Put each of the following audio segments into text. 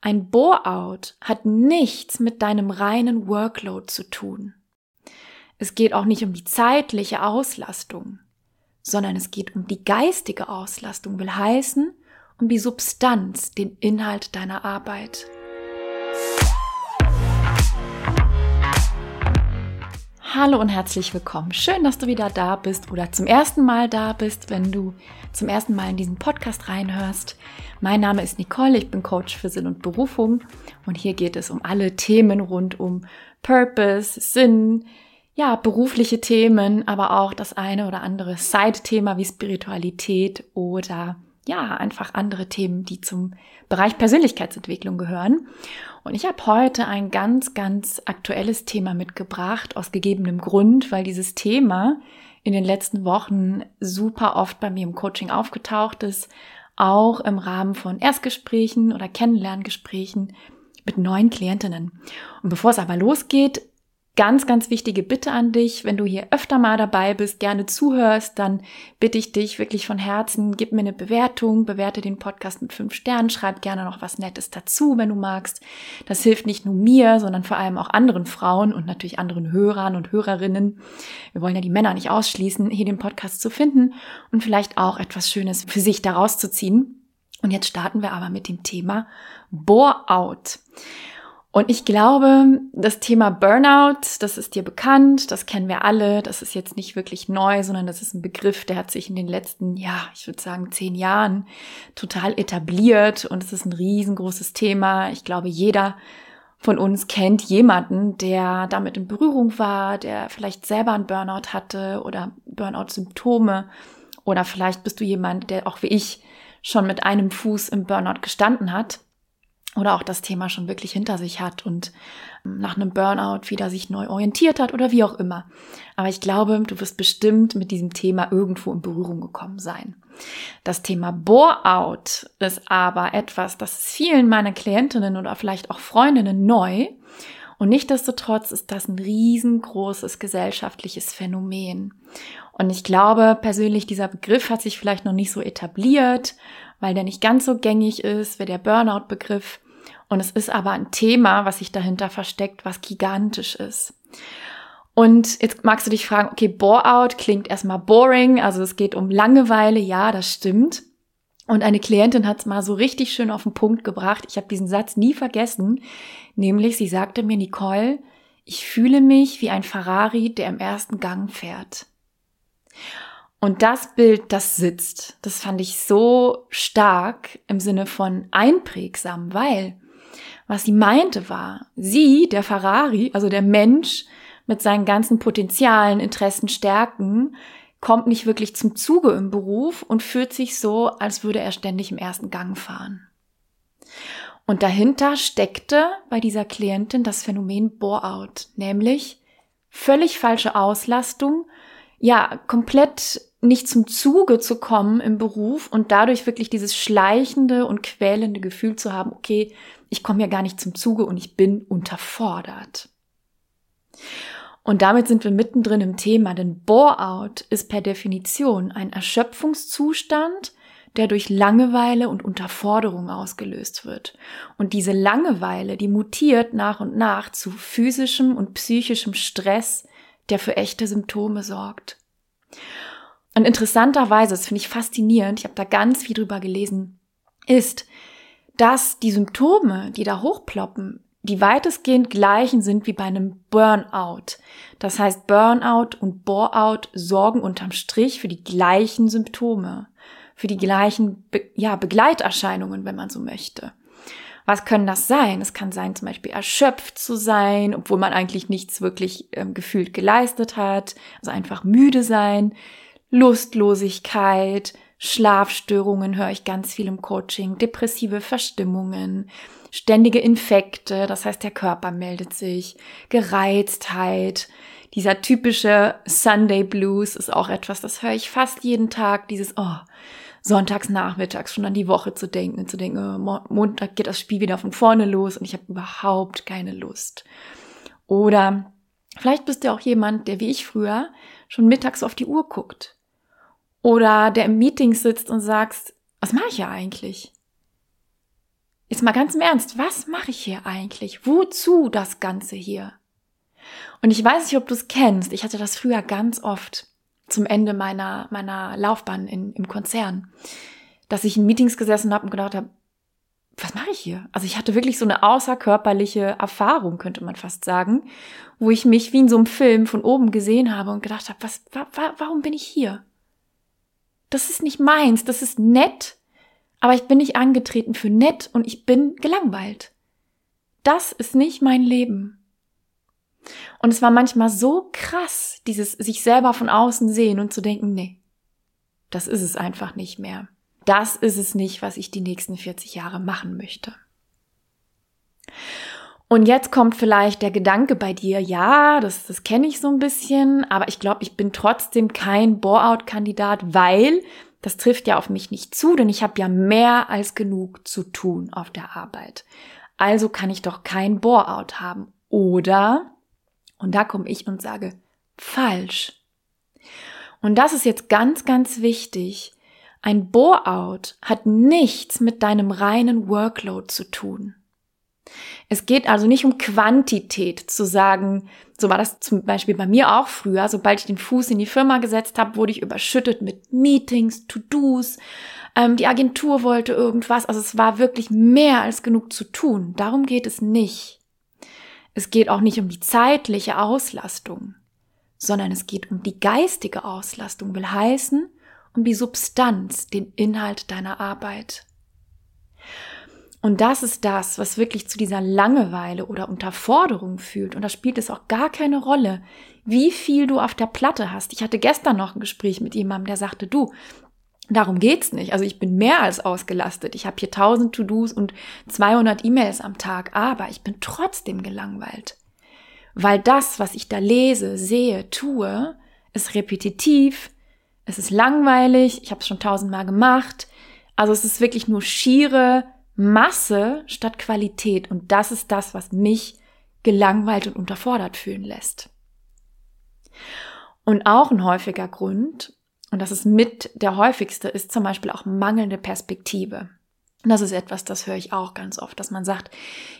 Ein Bore-out hat nichts mit deinem reinen Workload zu tun. Es geht auch nicht um die zeitliche Auslastung, sondern es geht um die geistige Auslastung, will heißen, um die Substanz, den Inhalt deiner Arbeit. Hallo und herzlich willkommen. Schön, dass du wieder da bist oder zum ersten Mal da bist, wenn du zum ersten Mal in diesen Podcast reinhörst. Mein Name ist Nicole, ich bin Coach für Sinn und Berufung und hier geht es um alle Themen rund um Purpose, Sinn, ja, berufliche Themen, aber auch das eine oder andere Side-Thema wie Spiritualität oder ja, einfach andere Themen, die zum Bereich Persönlichkeitsentwicklung gehören. Und ich habe heute ein ganz, ganz aktuelles Thema mitgebracht, aus gegebenem Grund, weil dieses Thema in den letzten Wochen super oft bei mir im Coaching aufgetaucht ist, auch im Rahmen von Erstgesprächen oder Kennenlerngesprächen mit neuen Klientinnen. Und bevor es aber losgeht, ganz, ganz wichtige Bitte an dich, wenn du hier öfter mal dabei bist, gerne zuhörst, dann bitte ich dich wirklich von Herzen, gib mir eine Bewertung, bewerte den Podcast mit fünf Sternen, schreib gerne noch was Nettes dazu, wenn du magst. Das hilft nicht nur mir, sondern vor allem auch anderen Frauen und natürlich anderen Hörern und Hörerinnen. Wir wollen ja die Männer nicht ausschließen, hier den Podcast zu finden und vielleicht auch etwas Schönes für sich daraus zu ziehen. Und jetzt starten wir aber mit dem Thema Bore-out. Und ich glaube, das Thema Burnout, das ist dir bekannt, das kennen wir alle, das ist jetzt nicht wirklich neu, sondern das ist ein Begriff, der hat sich in den letzten, ja, ich würde sagen, zehn Jahren total etabliert. Und es ist ein riesengroßes Thema. Ich glaube, jeder von uns kennt jemanden, der damit in Berührung war, der vielleicht selber einen Burnout hatte oder Burnout-Symptome. Oder vielleicht bist du jemand, der auch wie ich schon mit einem Fuß im Burnout gestanden hat oder auch das Thema schon wirklich hinter sich hat und ähm, nach einem Burnout wieder sich neu orientiert hat oder wie auch immer. Aber ich glaube, du wirst bestimmt mit diesem Thema irgendwo in Berührung gekommen sein. Das Thema Bore-out ist aber etwas, das ist vielen meiner Klientinnen oder vielleicht auch Freundinnen neu. Und nichtdestotrotz ist das ein riesengroßes gesellschaftliches Phänomen. Und ich glaube persönlich, dieser Begriff hat sich vielleicht noch nicht so etabliert, weil der nicht ganz so gängig ist wie der Burnout-Begriff. Und es ist aber ein Thema, was sich dahinter versteckt, was gigantisch ist. Und jetzt magst du dich fragen, okay, Bore-out klingt erstmal boring, also es geht um Langeweile, ja, das stimmt. Und eine Klientin hat es mal so richtig schön auf den Punkt gebracht. Ich habe diesen Satz nie vergessen, nämlich sie sagte mir, Nicole, ich fühle mich wie ein Ferrari, der im ersten Gang fährt. Und das Bild, das sitzt, das fand ich so stark im Sinne von einprägsam, weil was sie meinte war, sie, der Ferrari, also der Mensch mit seinen ganzen Potenzialen, Interessen, Stärken, kommt nicht wirklich zum Zuge im Beruf und fühlt sich so, als würde er ständig im ersten Gang fahren. Und dahinter steckte bei dieser Klientin das Phänomen Bore-out, nämlich völlig falsche Auslastung, ja, komplett nicht zum Zuge zu kommen im Beruf und dadurch wirklich dieses schleichende und quälende Gefühl zu haben, okay, ich komme ja gar nicht zum Zuge und ich bin unterfordert. Und damit sind wir mittendrin im Thema, denn Bore-out ist per Definition ein Erschöpfungszustand, der durch Langeweile und Unterforderung ausgelöst wird. Und diese Langeweile, die mutiert nach und nach zu physischem und psychischem Stress, der für echte Symptome sorgt. Und interessanterweise, das finde ich faszinierend, ich habe da ganz viel drüber gelesen, ist, dass die Symptome, die da hochploppen, die weitestgehend gleichen sind wie bei einem Burnout. Das heißt, Burnout und Boreout sorgen unterm Strich für die gleichen Symptome, für die gleichen Be ja, Begleiterscheinungen, wenn man so möchte. Was können das sein? Es kann sein, zum Beispiel erschöpft zu sein, obwohl man eigentlich nichts wirklich ähm, gefühlt geleistet hat. Also einfach müde sein, Lustlosigkeit, Schlafstörungen höre ich ganz viel im Coaching, depressive Verstimmungen, ständige Infekte, das heißt der Körper meldet sich, Gereiztheit, dieser typische Sunday Blues ist auch etwas, das höre ich fast jeden Tag, dieses, oh, sonntags nachmittags schon an die Woche zu denken, zu denken, oh, Montag geht das Spiel wieder von vorne los und ich habe überhaupt keine Lust. Oder vielleicht bist du auch jemand, der wie ich früher schon mittags auf die Uhr guckt oder der im Meeting sitzt und sagst, was mache ich ja eigentlich? Jetzt mal ganz im Ernst, was mache ich hier eigentlich? Wozu das Ganze hier? Und ich weiß nicht, ob du es kennst. Ich hatte das früher ganz oft zum Ende meiner, meiner Laufbahn in, im Konzern, dass ich in Meetings gesessen habe und gedacht habe, was mache ich hier? Also ich hatte wirklich so eine außerkörperliche Erfahrung, könnte man fast sagen, wo ich mich wie in so einem Film von oben gesehen habe und gedacht habe, was, wa, wa, warum bin ich hier? Das ist nicht meins, das ist nett, aber ich bin nicht angetreten für nett und ich bin gelangweilt. Das ist nicht mein Leben. Und es war manchmal so krass, dieses sich selber von außen sehen und zu denken, nee, das ist es einfach nicht mehr. Das ist es nicht, was ich die nächsten 40 Jahre machen möchte. Und jetzt kommt vielleicht der Gedanke bei dir, ja, das, das kenne ich so ein bisschen, aber ich glaube, ich bin trotzdem kein Bore-out-Kandidat, weil das trifft ja auf mich nicht zu, denn ich habe ja mehr als genug zu tun auf der Arbeit. Also kann ich doch kein Bore-out haben. Oder, und da komme ich und sage, falsch. Und das ist jetzt ganz, ganz wichtig. Ein Bore-out hat nichts mit deinem reinen Workload zu tun. Es geht also nicht um Quantität zu sagen, so war das zum Beispiel bei mir auch früher, sobald ich den Fuß in die Firma gesetzt habe, wurde ich überschüttet mit Meetings, To-Dos, ähm, die Agentur wollte irgendwas, also es war wirklich mehr als genug zu tun. Darum geht es nicht. Es geht auch nicht um die zeitliche Auslastung, sondern es geht um die geistige Auslastung, will heißen, um die Substanz, den Inhalt deiner Arbeit. Und das ist das, was wirklich zu dieser Langeweile oder Unterforderung fühlt. Und da spielt es auch gar keine Rolle, wie viel du auf der Platte hast. Ich hatte gestern noch ein Gespräch mit jemandem, der sagte, du, darum geht's nicht. Also ich bin mehr als ausgelastet. Ich habe hier 1000 To-Dos und 200 E-Mails am Tag, aber ich bin trotzdem gelangweilt. Weil das, was ich da lese, sehe, tue, ist repetitiv, es ist langweilig, ich habe es schon tausendmal gemacht. Also es ist wirklich nur schiere Masse statt Qualität. Und das ist das, was mich gelangweilt und unterfordert fühlen lässt. Und auch ein häufiger Grund, und das ist mit der häufigste, ist zum Beispiel auch mangelnde Perspektive. Und das ist etwas, das höre ich auch ganz oft, dass man sagt,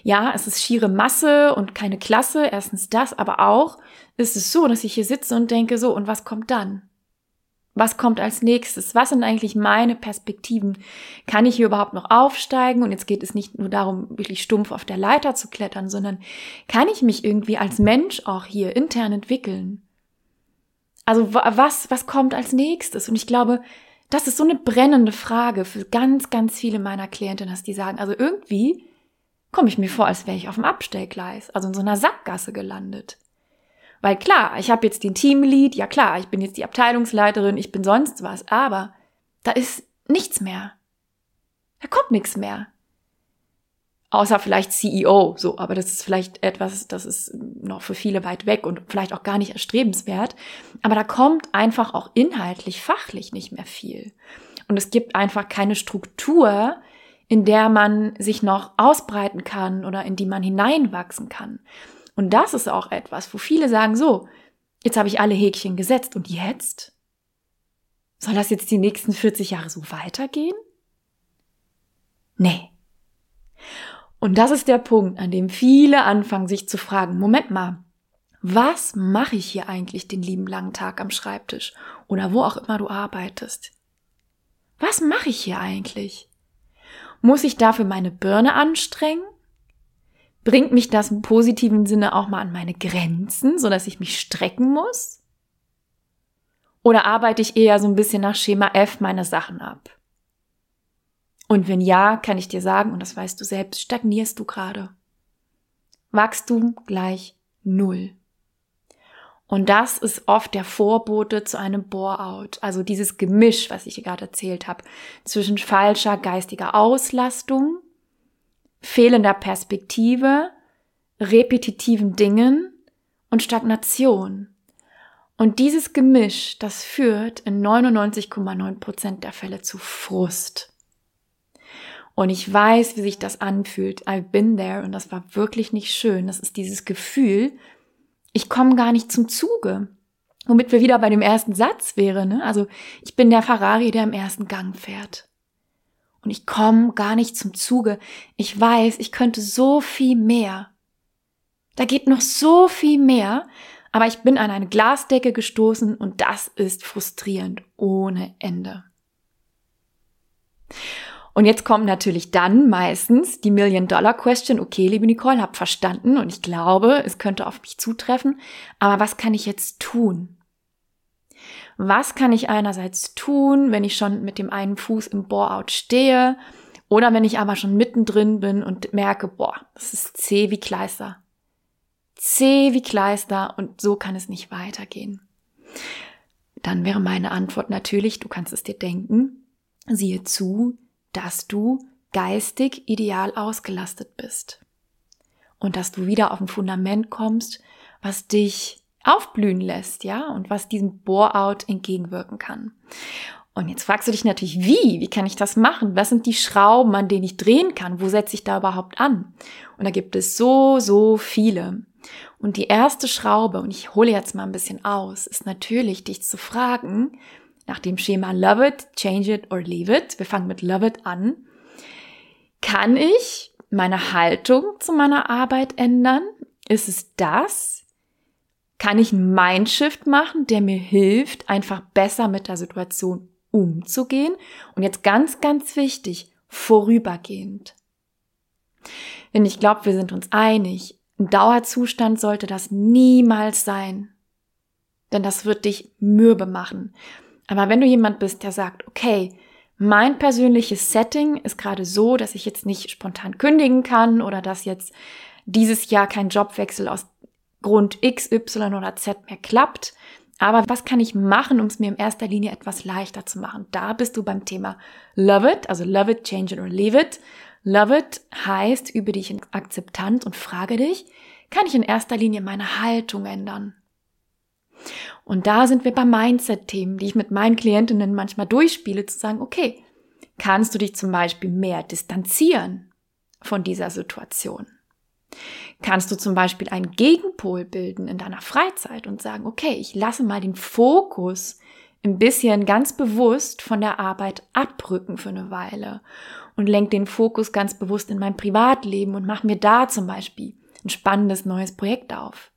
ja, es ist schiere Masse und keine Klasse, erstens das, aber auch ist es so, dass ich hier sitze und denke, so, und was kommt dann? Was kommt als nächstes? Was sind eigentlich meine Perspektiven? Kann ich hier überhaupt noch aufsteigen? Und jetzt geht es nicht nur darum, wirklich stumpf auf der Leiter zu klettern, sondern kann ich mich irgendwie als Mensch auch hier intern entwickeln? Also was, was kommt als nächstes? Und ich glaube, das ist so eine brennende Frage für ganz, ganz viele meiner Klientinnen, dass die sagen, also irgendwie komme ich mir vor, als wäre ich auf dem Abstellgleis, also in so einer Sackgasse gelandet. Weil klar, ich habe jetzt den Teamlead, ja klar, ich bin jetzt die Abteilungsleiterin, ich bin sonst was, aber da ist nichts mehr. Da kommt nichts mehr. Außer vielleicht CEO, so, aber das ist vielleicht etwas, das ist noch für viele weit weg und vielleicht auch gar nicht erstrebenswert. Aber da kommt einfach auch inhaltlich, fachlich nicht mehr viel. Und es gibt einfach keine Struktur, in der man sich noch ausbreiten kann oder in die man hineinwachsen kann. Und das ist auch etwas, wo viele sagen, so, jetzt habe ich alle Häkchen gesetzt und jetzt? Soll das jetzt die nächsten 40 Jahre so weitergehen? Nee. Und das ist der Punkt, an dem viele anfangen, sich zu fragen, Moment mal, was mache ich hier eigentlich den lieben langen Tag am Schreibtisch oder wo auch immer du arbeitest? Was mache ich hier eigentlich? Muss ich dafür meine Birne anstrengen? Bringt mich das im positiven Sinne auch mal an meine Grenzen, so dass ich mich strecken muss? Oder arbeite ich eher so ein bisschen nach Schema F meine Sachen ab? Und wenn ja, kann ich dir sagen, und das weißt du selbst, stagnierst du gerade. Wachstum gleich Null. Und das ist oft der Vorbote zu einem Bore-out, also dieses Gemisch, was ich gerade erzählt habe, zwischen falscher geistiger Auslastung fehlender Perspektive, repetitiven Dingen und Stagnation. Und dieses Gemisch, das führt in 99,9 Prozent der Fälle zu Frust. Und ich weiß, wie sich das anfühlt. I've been there und das war wirklich nicht schön. Das ist dieses Gefühl, ich komme gar nicht zum Zuge. Womit wir wieder bei dem ersten Satz wären. Ne? Also ich bin der Ferrari, der im ersten Gang fährt. und ich komme gar nicht zum Zuge. Ich weiß, ich könnte so viel mehr. Da geht noch so viel mehr, aber ich bin an eine Glasdecke gestoßen und das ist frustrierend ohne Ende. Und jetzt kommt natürlich dann meistens die Million-Dollar-Question. Okay, liebe Nicole, hab verstanden und ich glaube, es könnte auf mich zutreffen. Aber was kann ich jetzt tun? Was kann ich einerseits tun, wenn ich schon mit dem einen Fuß im Bore-out stehe oder wenn ich aber schon mittendrin bin und merke, boah, das ist zäh wie Kleister. Zäh wie Kleister und so kann es nicht weitergehen. Dann wäre meine Antwort natürlich, du kannst es dir denken, siehe zu, dass du geistig ideal ausgelastet bist. Und dass du wieder auf ein Fundament kommst, was dich aufblühen lässt, ja, und was diesem Bore-out entgegenwirken kann. Und jetzt fragst du dich natürlich, wie? Wie kann ich das machen? Was sind die Schrauben, an denen ich drehen kann? Wo setze ich da überhaupt an? Und da gibt es so, so viele. Und die erste Schraube, und ich hole jetzt mal ein bisschen aus, ist natürlich, dich zu fragen, nach dem Schema Love it, Change it or Leave it. Wir fangen mit Love it an. Kann ich meine Haltung zu meiner Arbeit ändern? Ist es das? Kann ich einen Mindshift machen, der mir hilft, einfach besser mit der Situation umzugehen? Und jetzt ganz, ganz wichtig, vorübergehend. Denn ich glaube, wir sind uns einig, ein Dauerzustand sollte das niemals sein. Denn das wird dich mürbe machen. Aber wenn du jemand bist, der sagt, okay, mein persönliches Setting ist gerade so, dass ich jetzt nicht spontan kündigen kann oder dass jetzt dieses Jahr kein Jobwechsel aus Grund X, Y oder Z mehr klappt. Aber was kann ich machen, um es mir in erster Linie etwas leichter zu machen? Da bist du beim Thema Love it, also Love it, Change it or Leave it. Love it heißt, übe dich in Akzeptanz und frage dich, kann ich in erster Linie meine Haltung ändern? Und da sind wir bei Mindset-Themen, die ich mit meinen Klientinnen manchmal durchspiele, zu sagen, okay, kannst du dich zum Beispiel mehr distanzieren von dieser Situation? Kannst du zum Beispiel einen Gegenpol bilden in deiner Freizeit und sagen, okay, ich lasse mal den Fokus ein bisschen ganz bewusst von der Arbeit abrücken für eine Weile und lenk den Fokus ganz bewusst in mein Privatleben und mach mir da zum Beispiel ein spannendes neues Projekt auf.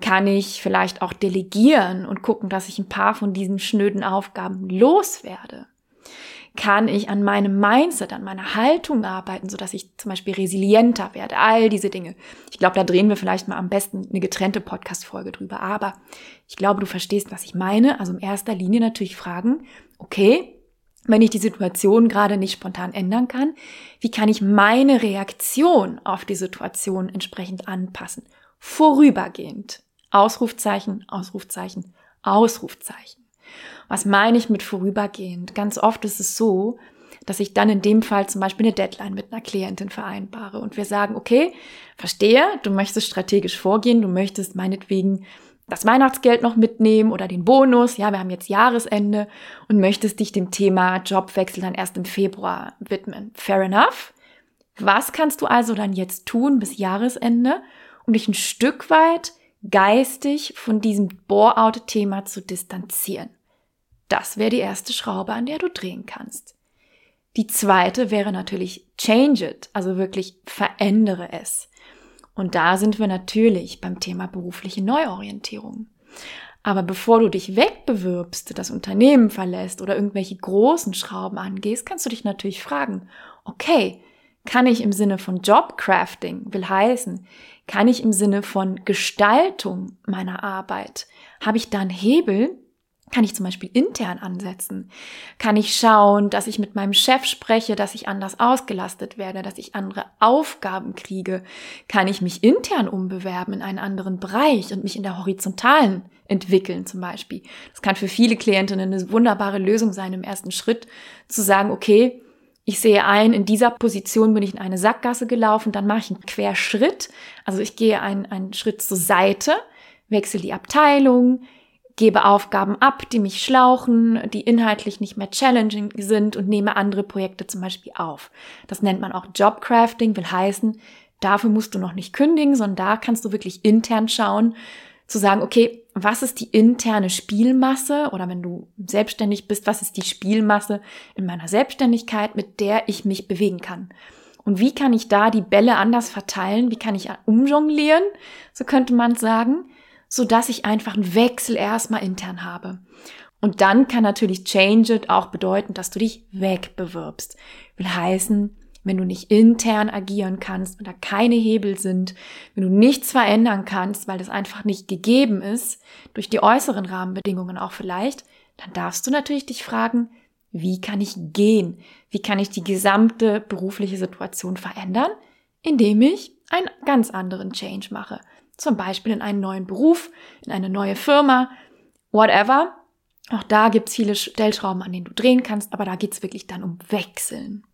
Kann ich vielleicht auch delegieren und gucken, dass ich ein paar von diesen schnöden Aufgaben loswerde? kann ich an meinem Mindset, an meiner Haltung arbeiten, so dass ich zum Beispiel resilienter werde. All diese Dinge. Ich glaube, da drehen wir vielleicht mal am besten eine getrennte Podcast-Folge drüber. Aber ich glaube, du verstehst, was ich meine. Also in erster Linie natürlich fragen, okay, wenn ich die Situation gerade nicht spontan ändern kann, wie kann ich meine Reaktion auf die Situation entsprechend anpassen? Vorübergehend. Ausrufzeichen, Ausrufzeichen, Ausrufzeichen. Was meine ich mit vorübergehend? Ganz oft ist es so, dass ich dann in dem Fall zum Beispiel eine Deadline mit einer Klientin vereinbare und wir sagen, okay, verstehe, du möchtest strategisch vorgehen, du möchtest meinetwegen das Weihnachtsgeld noch mitnehmen oder den Bonus, ja, wir haben jetzt Jahresende und möchtest dich dem Thema Jobwechsel dann erst im Februar widmen. Fair enough. Was kannst du also dann jetzt tun bis Jahresende, um dich ein Stück weit geistig von diesem Bore-out-Thema zu distanzieren? Das wäre die erste Schraube, an der du drehen kannst. Die zweite wäre natürlich change it, also wirklich verändere es. Und da sind wir natürlich beim Thema berufliche Neuorientierung. Aber bevor du dich wegbewirbst, das Unternehmen verlässt oder irgendwelche großen Schrauben angehst, kannst du dich natürlich fragen, okay, kann ich im Sinne von Jobcrafting, will heißen, kann ich im Sinne von Gestaltung meiner Arbeit, habe ich da einen Hebel, kann ich zum Beispiel intern ansetzen? Kann ich schauen, dass ich mit meinem Chef spreche, dass ich anders ausgelastet werde, dass ich andere Aufgaben kriege? Kann ich mich intern umbewerben in einen anderen Bereich und mich in der horizontalen entwickeln zum Beispiel? Das kann für viele Klientinnen eine wunderbare Lösung sein im ersten Schritt, zu sagen, okay, ich sehe ein, in dieser Position bin ich in eine Sackgasse gelaufen, dann mache ich einen Querschritt, also ich gehe einen, einen Schritt zur Seite, wechsle die Abteilung, gebe Aufgaben ab, die mich schlauchen, die inhaltlich nicht mehr challenging sind und nehme andere Projekte zum Beispiel auf. Das nennt man auch Jobcrafting, will heißen, dafür musst du noch nicht kündigen, sondern da kannst du wirklich intern schauen, zu sagen, okay, was ist die interne Spielmasse oder wenn du selbstständig bist, was ist die Spielmasse in meiner Selbstständigkeit, mit der ich mich bewegen kann? Und wie kann ich da die Bälle anders verteilen? Wie kann ich umjonglieren? So könnte man sagen, so dass ich einfach einen Wechsel erstmal intern habe. Und dann kann natürlich Change It auch bedeuten, dass du dich wegbewirbst. Will heißen, wenn du nicht intern agieren kannst, wenn da keine Hebel sind, wenn du nichts verändern kannst, weil das einfach nicht gegeben ist, durch die äußeren Rahmenbedingungen auch vielleicht, dann darfst du natürlich dich fragen, wie kann ich gehen? Wie kann ich die gesamte berufliche Situation verändern? Indem ich einen ganz anderen Change mache. Zum Beispiel in einen neuen Beruf, in eine neue Firma, whatever. Auch da gibt's viele Stellschrauben, an denen du drehen kannst, aber da geht's wirklich dann um Wechseln.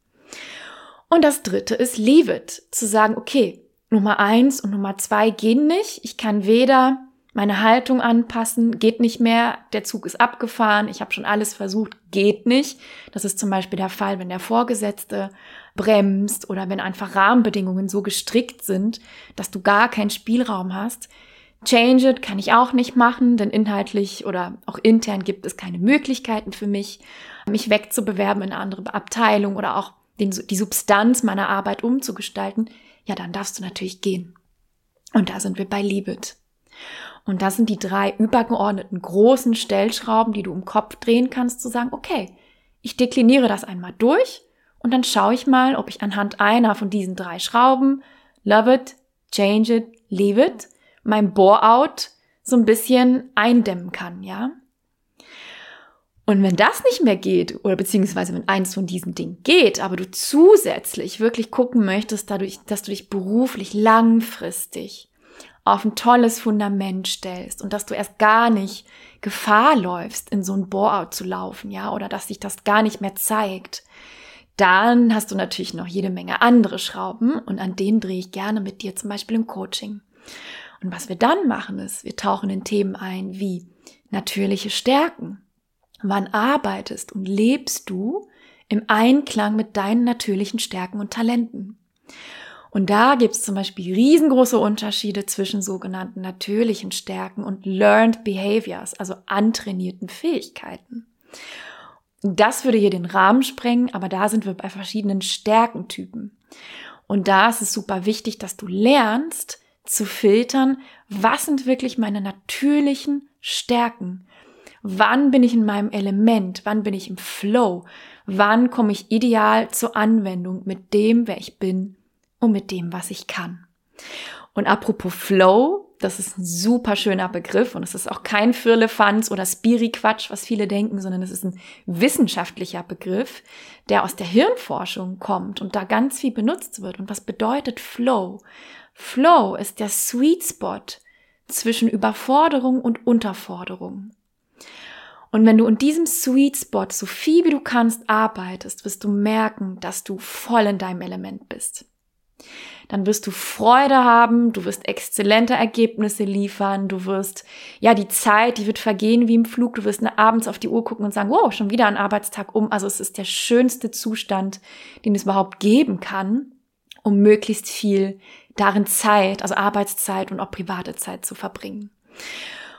Und das dritte ist Leave it. Zu sagen, okay, Nummer eins und Nummer zwei gehen nicht. Ich kann weder meine Haltung anpassen, geht nicht mehr, der Zug ist abgefahren, ich habe schon alles versucht, geht nicht. Das ist zum Beispiel der Fall, wenn der Vorgesetzte bremst oder wenn einfach Rahmenbedingungen so gestrickt sind, dass du gar keinen Spielraum hast. Change it kann ich auch nicht machen, denn inhaltlich oder auch intern gibt es keine Möglichkeiten für mich, mich wegzubewerben in eine andere Abteilung oder auch den, die Substanz meiner Arbeit umzugestalten, ja, dann darfst du natürlich gehen. Und da sind wir bei Liebet. Und das sind die drei übergeordneten großen Stellschrauben, die du im Kopf drehen kannst, zu sagen, okay, ich dekliniere das einmal durch und dann schaue ich mal, ob ich anhand einer von diesen drei Schrauben, love it, change it, leave it, mein Bore-out so ein bisschen eindämmen kann, ja? Und wenn das nicht mehr geht, oder beziehungsweise wenn eins von diesen Dingen geht, aber du zusätzlich wirklich gucken möchtest, dadurch, dass du dich beruflich langfristig auf ein tolles Fundament stellst und dass du erst gar nicht Gefahr läufst, in so ein Bore-out zu laufen, ja, oder dass sich das gar nicht mehr zeigt, dann hast du natürlich noch jede Menge andere Schrauben und an denen drehe ich gerne mit dir zum Beispiel im Coaching. Und was wir dann machen ist, wir tauchen in Themen ein wie natürliche Stärken, Wann arbeitest und lebst du im Einklang mit deinen natürlichen Stärken und Talenten? Und da gibt es zum Beispiel riesengroße Unterschiede zwischen sogenannten natürlichen Stärken und Learned Behaviors, also antrainierten Fähigkeiten. Das würde hier den Rahmen sprengen, aber da sind wir bei verschiedenen Stärkentypen. Und da ist es super wichtig, dass du lernst zu filtern, was sind wirklich meine natürlichen Stärken Wann bin ich in meinem Element? Wann bin ich im Flow? Wann komme ich ideal zur Anwendung mit dem, wer ich bin und mit dem, was ich kann? Und apropos Flow, das ist ein super schöner Begriff und es ist auch kein Firlefanz oder Spiri-Quatsch, was viele denken, sondern es ist ein wissenschaftlicher Begriff, der aus der Hirnforschung kommt und da ganz viel benutzt wird. Und was bedeutet Flow? Flow ist der Sweet Spot zwischen Überforderung und Unterforderung. Und wenn du in diesem Sweet Spot so viel wie du kannst arbeitest, wirst du merken, dass du voll in deinem Element bist. Dann wirst du Freude haben, du wirst exzellente Ergebnisse liefern, du wirst, ja, die Zeit, die wird vergehen wie im Flug, du wirst abends auf die Uhr gucken und sagen, wow, schon wieder ein Arbeitstag um. Also es ist der schönste Zustand, den es überhaupt geben kann, um möglichst viel darin Zeit, also Arbeitszeit und auch private Zeit zu verbringen.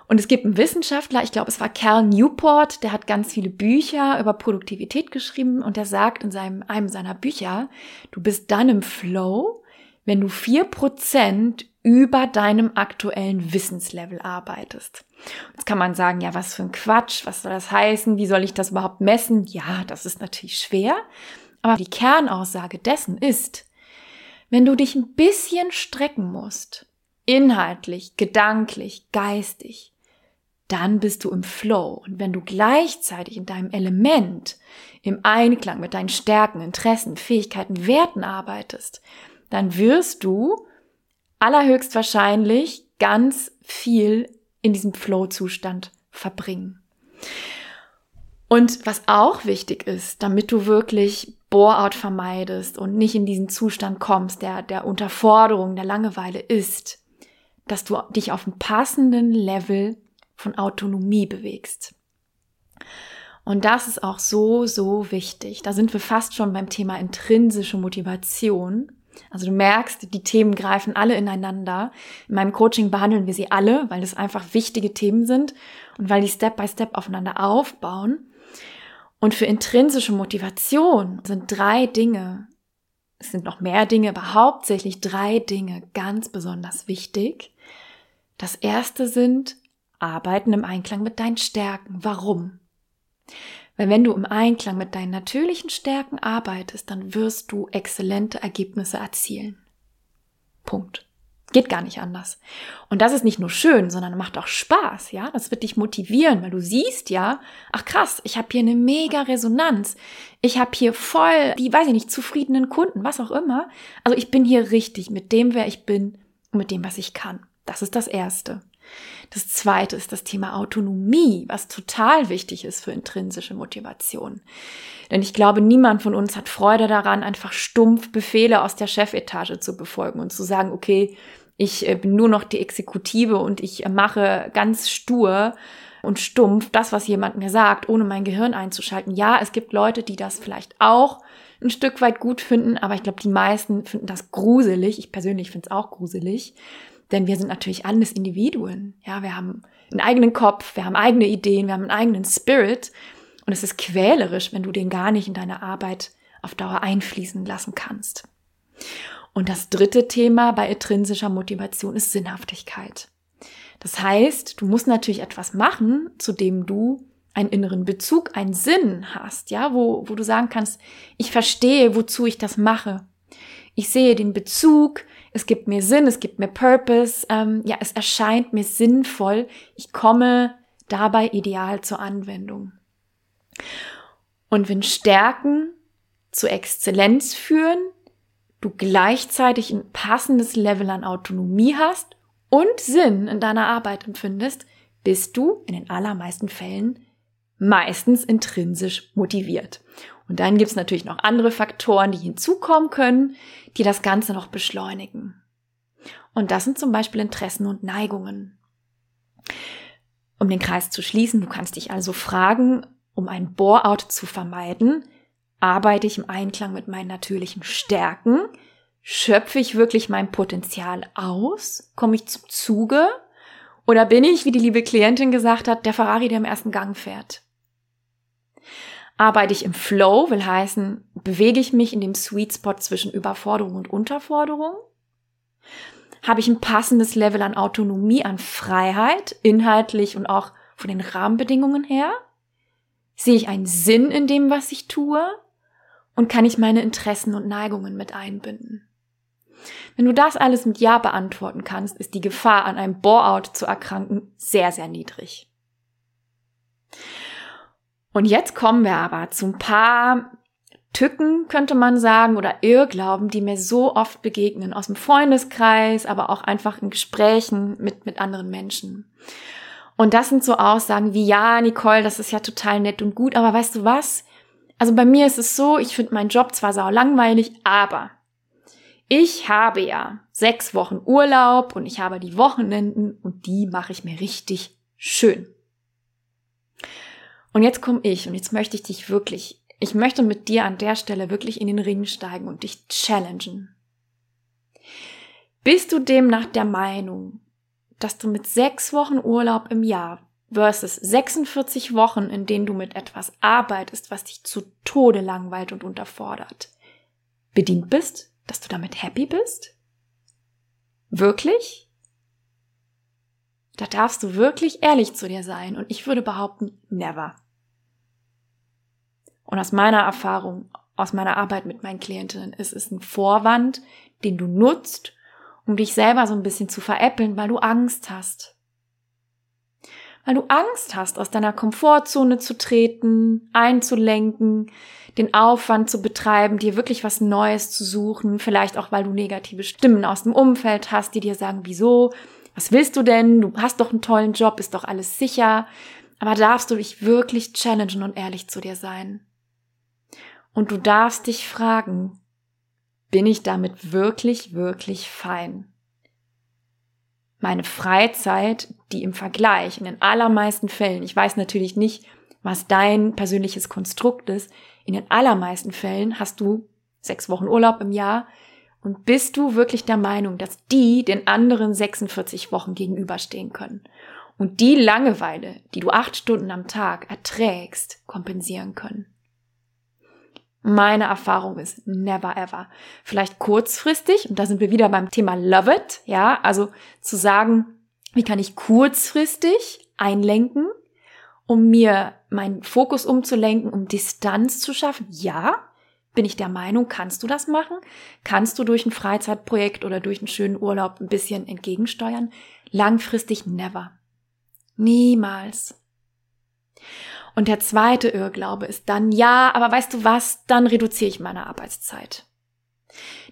Und es gibt einen Wissenschaftler, ich glaube, es war Cal Newport, der hat ganz viele Bücher über Produktivität geschrieben und der sagt in seinem, einem seiner Bücher, du bist dann im Flow, wenn du vier Prozent über deinem aktuellen Wissenslevel arbeitest. Jetzt kann man sagen, ja, was für ein Quatsch, was soll das heißen, wie soll ich das überhaupt messen? Ja, das ist natürlich schwer, aber die Kernaussage dessen ist, wenn du dich ein bisschen strecken musst, inhaltlich, gedanklich, geistig, dann bist du im Flow. Und wenn du gleichzeitig in deinem Element, im Einklang mit deinen Stärken, Interessen, Fähigkeiten, Werten arbeitest, dann wirst du allerhöchstwahrscheinlich ganz viel in diesem Flow-Zustand verbringen. Und was auch wichtig ist, damit du wirklich Bore-out vermeidest und nicht in diesen Zustand kommst, der, der Unterforderung, der Langeweile ist, dass du dich auf einem passenden Level von Autonomie bewegst. Und das ist auch so, so wichtig. Da sind wir fast schon beim Thema intrinsische Motivation. Also du merkst, die Themen greifen alle ineinander. In meinem Coaching behandeln wir sie alle, weil es einfach wichtige Themen sind und weil die Step by Step aufeinander aufbauen. Und für intrinsische Motivation sind drei Dinge, es sind noch mehr Dinge, aber hauptsächlich drei Dinge ganz besonders wichtig. Das erste sind Arbeiten im Einklang mit deinen Stärken. Warum? Weil wenn du im Einklang mit deinen natürlichen Stärken arbeitest, dann wirst du exzellente Ergebnisse erzielen. Punkt. Geht gar nicht anders. Und das ist nicht nur schön, sondern macht auch Spaß, ja? Das wird dich motivieren, weil du siehst ja, ach krass, ich habe hier eine mega Resonanz. Ich habe hier voll die, weiß ich nicht, zufriedenen Kunden, was auch immer. Also ich bin hier richtig mit dem, wer ich bin und mit dem, was ich kann. Das ist das Erste. Das zweite ist das Thema Autonomie, was total wichtig ist für intrinsische Motivation. Denn ich glaube, niemand von uns hat Freude daran, einfach stumpf Befehle aus der Chefetage zu befolgen und zu sagen, okay, ich äh, bin nur noch die Exekutive und ich mache ganz stur und stumpf das, was jemand mir sagt, ohne mein Gehirn einzuschalten. Ja, es gibt Leute, die das vielleicht auch ein Stück weit gut finden, aber ich glaube, die meisten finden das gruselig. Ich persönlich finde es auch gruselig. Denn wir sind natürlich alles Individuen. Ja, wir haben einen eigenen Kopf, wir haben eigene Ideen, wir haben einen eigenen Spirit. Und es ist quälerisch, wenn du den gar nicht in deine Arbeit auf Dauer einfließen lassen kannst. Und das dritte Thema bei intrinsischer Motivation ist Sinnhaftigkeit. Das heißt, du musst natürlich etwas machen, zu dem du einen inneren Bezug, einen Sinn hast, ja, wo, wo du sagen kannst, ich verstehe, wozu ich das mache. Ich sehe den Bezug, es gibt mir Sinn, es gibt mir Purpose, ähm, ja, es erscheint mir sinnvoll, ich komme dabei ideal zur Anwendung. Und wenn Stärken zu Exzellenz führen, du gleichzeitig ein passendes Level an Autonomie hast und Sinn in deiner Arbeit empfindest, bist du in den allermeisten Fällen meistens intrinsisch motiviert. Und dann gibt es natürlich noch andere Faktoren, die hinzukommen können, die das Ganze noch beschleunigen. Und das sind zum Beispiel Interessen und Neigungen. Um den Kreis zu schließen, du kannst dich also fragen, um ein Bore-out zu vermeiden, arbeite ich im Einklang mit meinen natürlichen Stärken? Schöpfe ich wirklich mein Potenzial aus? Komme ich zum Zuge? Oder bin ich, wie die liebe Klientin gesagt hat, der Ferrari, der im ersten Gang fährt? Arbeite ich im Flow, will heißen, bewege ich mich in dem Sweet Spot zwischen Überforderung und Unterforderung? Habe ich ein passendes Level an Autonomie, an Freiheit, inhaltlich und auch von den Rahmenbedingungen her? Sehe ich einen Sinn in dem, was ich tue? Und kann ich meine Interessen und Neigungen mit einbinden? Wenn du das alles mit Ja beantworten kannst, ist die Gefahr, an einem Bore-out zu erkranken, sehr, sehr niedrig. Und jetzt kommen wir aber zu ein paar Tücken, könnte man sagen, oder Irrglauben, die mir so oft begegnen, aus dem Freundeskreis, aber auch einfach in Gesprächen mit, mit anderen Menschen. Und das sind so Aussagen wie, ja, Nicole, das ist ja total nett und gut, aber weißt du was? Also bei mir ist es so, ich finde meinen Job zwar sau langweilig, aber ich habe ja sechs Wochen Urlaub und ich habe die Wochenenden und die mache ich mir richtig schön. Und jetzt komme ich und jetzt möchte ich dich wirklich, ich möchte mit dir an der Stelle wirklich in den Ring steigen und dich challengen. Bist du demnach der Meinung, dass du mit sechs Wochen Urlaub im Jahr versus 46 Wochen, in denen du mit etwas arbeitest, was dich zu Tode langweilt und unterfordert, bedient bist, dass du damit happy bist? Wirklich? Da darfst du wirklich ehrlich zu dir sein und ich würde behaupten, never. Und aus meiner Erfahrung, aus meiner Arbeit mit meinen Klientinnen ist es ein Vorwand, den du nutzt, um dich selber so ein bisschen zu veräppeln, weil du Angst hast. Weil du Angst hast, aus deiner Komfortzone zu treten, einzulenken, den Aufwand zu betreiben, dir wirklich was Neues zu suchen, vielleicht auch, weil du negative Stimmen aus dem Umfeld hast, die dir sagen, wieso, was willst du denn, du hast doch einen tollen Job, ist doch alles sicher, aber darfst du dich wirklich challengen und ehrlich zu dir sein. Und du darfst dich fragen, bin ich damit wirklich, wirklich fein? Meine Freizeit, die im Vergleich in den allermeisten Fällen, ich weiß natürlich nicht, was dein persönliches Konstrukt ist, in den allermeisten Fällen hast du sechs Wochen Urlaub im Jahr Und bist du wirklich der Meinung, dass die den anderen 46 Wochen gegenüberstehen können und die Langeweile, die du acht Stunden am Tag erträgst, kompensieren können? Meine Erfahrung ist never ever. Vielleicht kurzfristig, und da sind wir wieder beim Thema Love it, ja, also zu sagen, wie kann ich kurzfristig einlenken, um mir meinen Fokus umzulenken, um Distanz zu schaffen? Ja, bin ich der Meinung, kannst du das machen? Kannst du durch ein Freizeitprojekt oder durch einen schönen Urlaub ein bisschen entgegensteuern? Langfristig never. Niemals. Und der zweite Irrglaube ist dann, ja, aber weißt du was, dann reduziere ich meine Arbeitszeit.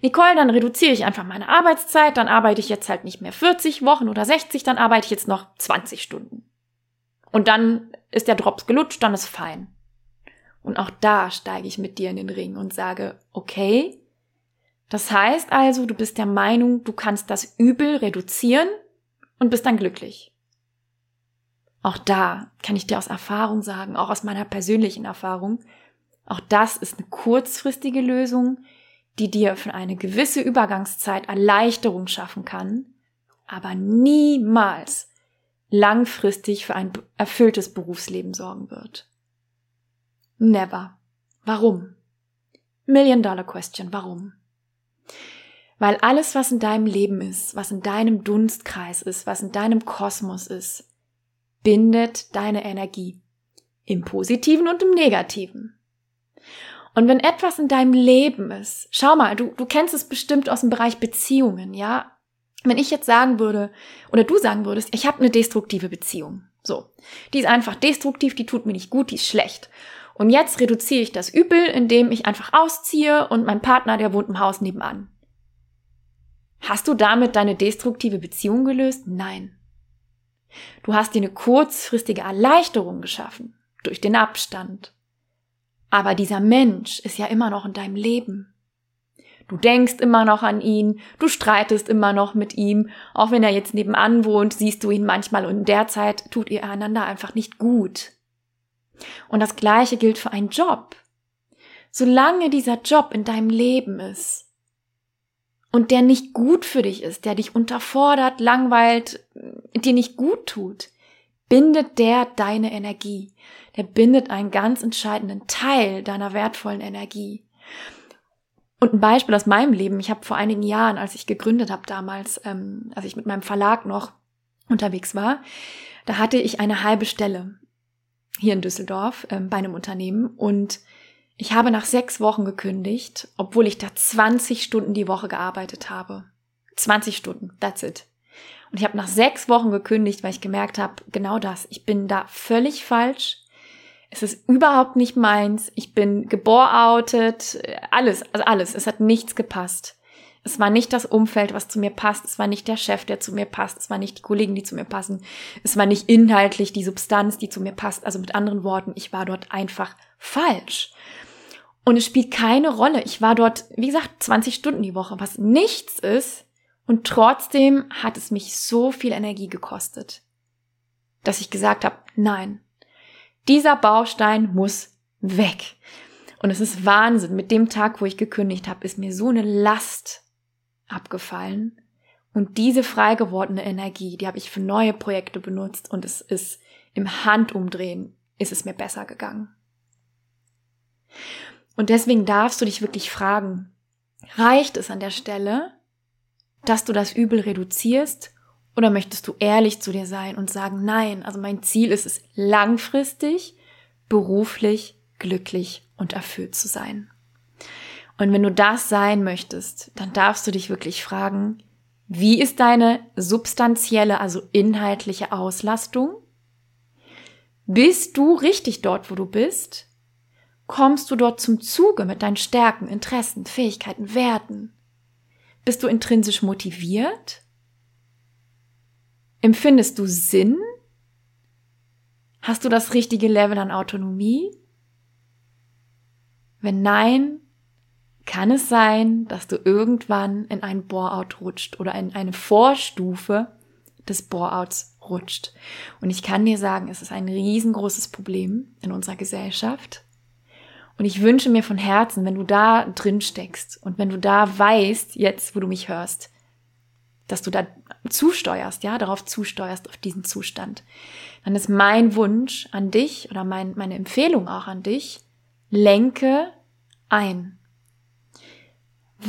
Nicole, dann reduziere ich einfach meine Arbeitszeit, dann arbeite ich jetzt halt nicht mehr 40 Wochen oder 60, dann arbeite ich jetzt noch 20 Stunden. Und dann ist der Drops gelutscht, dann ist fein. Und auch da steige ich mit dir in den Ring und sage, okay, das heißt also, du bist der Meinung, du kannst das Übel reduzieren und bist dann glücklich. Auch da kann ich dir aus Erfahrung sagen, auch aus meiner persönlichen Erfahrung, auch das ist eine kurzfristige Lösung, die dir für eine gewisse Übergangszeit Erleichterung schaffen kann, aber niemals langfristig für ein erfülltes Berufsleben sorgen wird. Never. Warum? Million Dollar Question. Warum? Weil alles, was in deinem Leben ist, was in deinem Dunstkreis ist, was in deinem Kosmos ist, bindet deine Energie. Im Positiven und im Negativen. Und wenn etwas in deinem Leben ist, schau mal, du, du kennst es bestimmt aus dem Bereich Beziehungen, ja? Wenn ich jetzt sagen würde, oder du sagen würdest, ich habe eine destruktive Beziehung. So. Die ist einfach destruktiv, die tut mir nicht gut, die ist schlecht. Und jetzt reduziere ich das Übel, indem ich einfach ausziehe und mein Partner, der wohnt im Haus nebenan. Hast du damit deine destruktive Beziehung gelöst? Nein. Du hast dir eine kurzfristige Erleichterung geschaffen durch den Abstand. Aber dieser Mensch ist ja immer noch in deinem Leben. Du denkst immer noch an ihn, du streitest immer noch mit ihm, auch wenn er jetzt nebenan wohnt, siehst du ihn manchmal und in der Zeit tut ihr einander einfach nicht gut. Und das Gleiche gilt für einen Job. Solange dieser Job in deinem Leben ist und der nicht gut für dich ist, der dich unterfordert, langweilt, dir nicht gut tut, bindet der deine Energie. Der bindet einen ganz entscheidenden Teil deiner wertvollen Energie. Und ein Beispiel aus meinem Leben. Ich habe vor einigen Jahren, als ich gegründet habe damals, ähm, als ich mit meinem Verlag noch unterwegs war, da hatte ich eine halbe Stelle hier in Düsseldorf ähm, bei einem Unternehmen und ich habe nach sechs Wochen gekündigt, obwohl ich da 20 Stunden die Woche gearbeitet habe. 20 Stunden, that's it. Und ich habe nach sechs Wochen gekündigt, weil ich gemerkt habe, genau das, ich bin da völlig falsch. Es ist überhaupt nicht meins. Ich bin geboroutet, alles, also alles. Es hat nichts gepasst. Es war nicht das Umfeld, was zu mir passt. Es war nicht der Chef, der zu mir passt. Es war nicht die Kollegen, die zu mir passen. Es war nicht inhaltlich die Substanz, die zu mir passt. Also mit anderen Worten, ich war dort einfach falsch. Und es spielt keine Rolle. Ich war dort, wie gesagt, 20 Stunden die Woche, was nichts ist. Und trotzdem hat es mich so viel Energie gekostet, dass ich gesagt habe, nein, dieser Baustein muss weg. Und es ist Wahnsinn. Mit dem Tag, wo ich gekündigt habe, ist mir so eine Last abgefallen. Und diese frei gewordene Energie, die habe ich für neue Projekte benutzt und es ist im Handumdrehen ist es mir besser gegangen. Und deswegen darfst du dich wirklich fragen, reicht es an der Stelle, dass du das Übel reduzierst oder möchtest du ehrlich zu dir sein und sagen, nein, also mein Ziel ist es langfristig, beruflich, glücklich und erfüllt zu sein. Und wenn du das sein möchtest, dann darfst du dich wirklich fragen, wie ist deine substanzielle, also inhaltliche Auslastung? Bist du richtig dort, wo du bist? Kommst du dort zum Zuge mit deinen Stärken, Interessen, Fähigkeiten, Werten? Bist du intrinsisch motiviert? Empfindest du Sinn? Hast du das richtige Level an Autonomie? Wenn nein, kann es sein, dass du irgendwann in ein Bore-out rutscht oder in eine Vorstufe des Bore-outs rutscht. Und ich kann dir sagen, es ist ein riesengroßes Problem in unserer Gesellschaft. Und ich wünsche mir von Herzen, wenn du da drin steckst und wenn du da weißt, jetzt, wo du mich hörst, dass du da zusteuerst, ja, darauf zusteuerst, auf diesen Zustand, dann ist mein Wunsch an dich oder mein, meine Empfehlung auch an dich, lenke ein.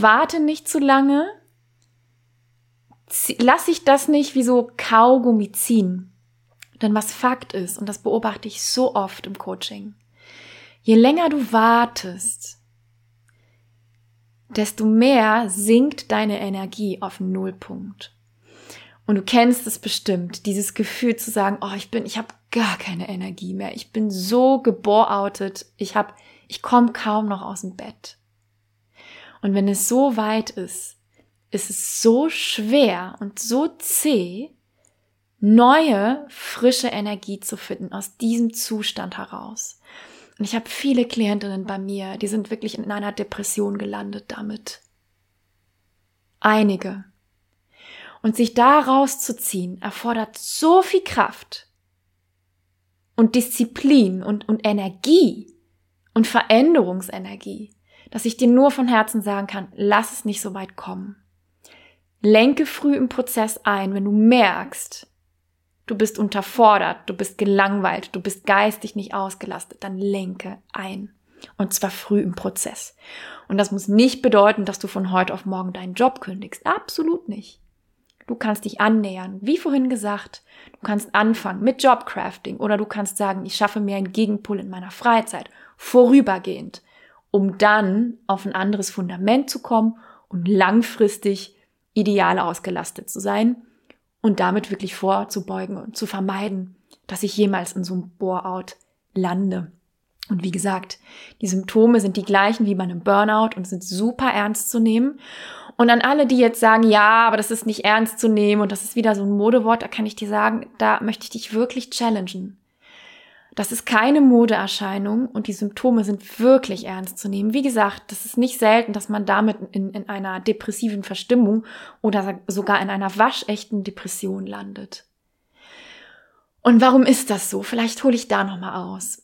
Warte nicht zu lange, lass ich das nicht wie so Kaugummi ziehen. Denn was Fakt ist, und das beobachte ich so oft im Coaching, je länger du wartest, desto mehr sinkt deine Energie auf Nullpunkt. Und du kennst es bestimmt, dieses Gefühl zu sagen, oh, ich bin, ich habe gar keine Energie mehr. Ich bin so geboroutet. Ich habe, ich komme kaum noch aus dem Bett. Und wenn es so weit ist, ist es so schwer und so zäh, neue, frische Energie zu finden aus diesem Zustand heraus. Und ich habe viele Klientinnen bei mir, die sind wirklich in einer Depression gelandet damit. Einige. Und sich da rauszuziehen, erfordert so viel Kraft und Disziplin und, und Energie und Veränderungsenergie, dass ich dir nur von Herzen sagen kann, lass es nicht so weit kommen. Lenke früh im Prozess ein, wenn du merkst, du bist unterfordert, du bist gelangweilt, du bist geistig nicht ausgelastet, dann lenke ein. Und zwar früh im Prozess. Und das muss nicht bedeuten, dass du von heute auf morgen deinen Job kündigst. Absolut nicht. Du kannst dich annähern. Wie vorhin gesagt, du kannst anfangen mit Jobcrafting oder du kannst sagen, ich schaffe mir einen Gegenpol in meiner Freizeit, vorübergehend, um dann auf ein anderes Fundament zu kommen und langfristig ideal ausgelastet zu sein und damit wirklich vorzubeugen und zu vermeiden, dass ich jemals in so einem Bore-out lande. Und wie gesagt, die Symptome sind die gleichen wie bei einem Burnout und sind super ernst zu nehmen. Und an alle, die jetzt sagen, ja, aber das ist nicht ernst zu nehmen und das ist wieder so ein Modewort, da kann ich dir sagen, da möchte ich dich wirklich challengen. Das ist keine Modeerscheinung und die Symptome sind wirklich ernst zu nehmen. Wie gesagt, das ist nicht selten, dass man damit in, in einer depressiven Verstimmung oder sogar in einer waschechten Depression landet. Und warum ist das so? Vielleicht hole ich da nochmal aus.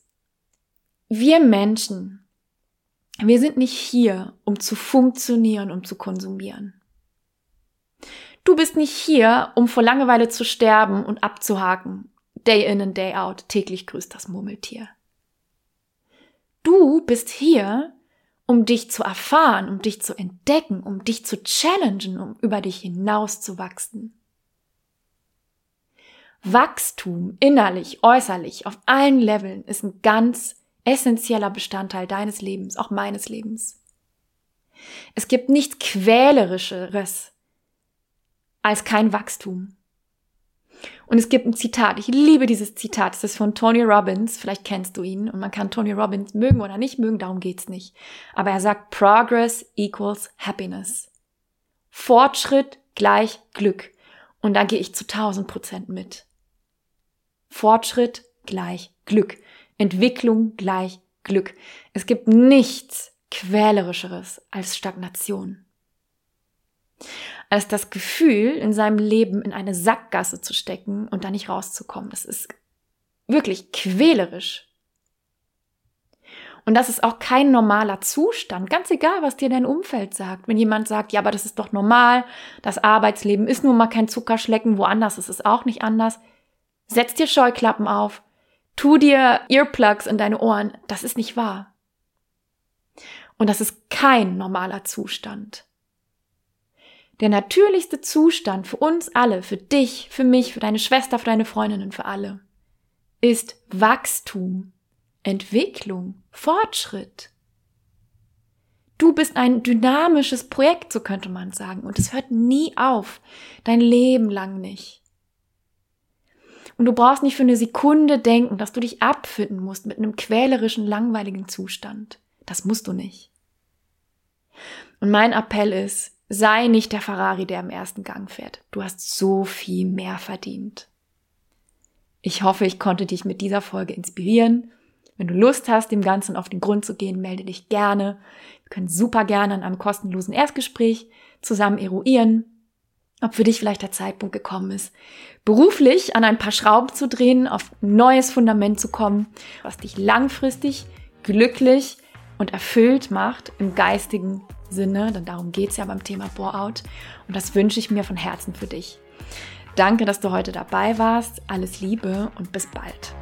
Wir Menschen, wir sind nicht hier, um zu funktionieren, um zu konsumieren. Du bist nicht hier, um vor Langeweile zu sterben und abzuhaken Day in and day out, täglich grüßt das Murmeltier. Du bist hier, um dich zu erfahren, um dich zu entdecken, um dich zu challengen, um über dich hinaus zu wachsen. Wachstum, innerlich, äußerlich, auf allen Leveln ist ein ganz essentieller Bestandteil deines Lebens, auch meines Lebens. Es gibt nichts Quälerischeres als kein Wachstum. Und es gibt ein Zitat. Ich liebe dieses Zitat. Es ist von Tony Robbins. Vielleicht kennst du ihn. Und man kann Tony Robbins mögen oder nicht mögen. Darum geht's nicht. Aber er sagt, Progress equals happiness. Fortschritt gleich Glück. Und da gehe ich zu 1000 Prozent mit. Fortschritt gleich Glück. Entwicklung gleich Glück. Es gibt nichts quälerischeres als Stagnation als das Gefühl, in seinem Leben in eine Sackgasse zu stecken und da nicht rauszukommen. Das ist wirklich quälerisch. Und das ist auch kein normaler Zustand, ganz egal, was dir dein Umfeld sagt. Wenn jemand sagt, ja, aber das ist doch normal, das Arbeitsleben ist nun mal kein Zuckerschlecken, woanders ist es auch nicht anders. Setz dir Scheuklappen auf, tu dir Earplugs in deine Ohren, das ist nicht wahr. Und das ist kein normaler Zustand. Der natürlichste Zustand für uns alle, für dich, für mich, für deine Schwester, für deine Freundinnen, für alle, ist Wachstum, Entwicklung, Fortschritt. Du bist ein dynamisches Projekt, so könnte man sagen, und es hört nie auf, dein Leben lang nicht. Und du brauchst nicht für eine Sekunde denken, dass du dich abfinden musst mit einem quälerischen, langweiligen Zustand. Das musst du nicht. Und mein Appell ist, Sei nicht der Ferrari, der im ersten Gang fährt. Du hast so viel mehr verdient. Ich hoffe, ich konnte dich mit dieser Folge inspirieren. Wenn du Lust hast, dem Ganzen auf den Grund zu gehen, melde dich gerne. Wir können super gerne in einem kostenlosen Erstgespräch zusammen eruieren, ob für dich vielleicht der Zeitpunkt gekommen ist, beruflich an ein paar Schrauben zu drehen, auf ein neues Fundament zu kommen, was dich langfristig glücklich und erfüllt macht im geistigen Sinne, denn darum geht es ja beim Thema Bore-out. Und das wünsche ich mir von Herzen für dich. Danke, dass du heute dabei warst. Alles Liebe und bis bald.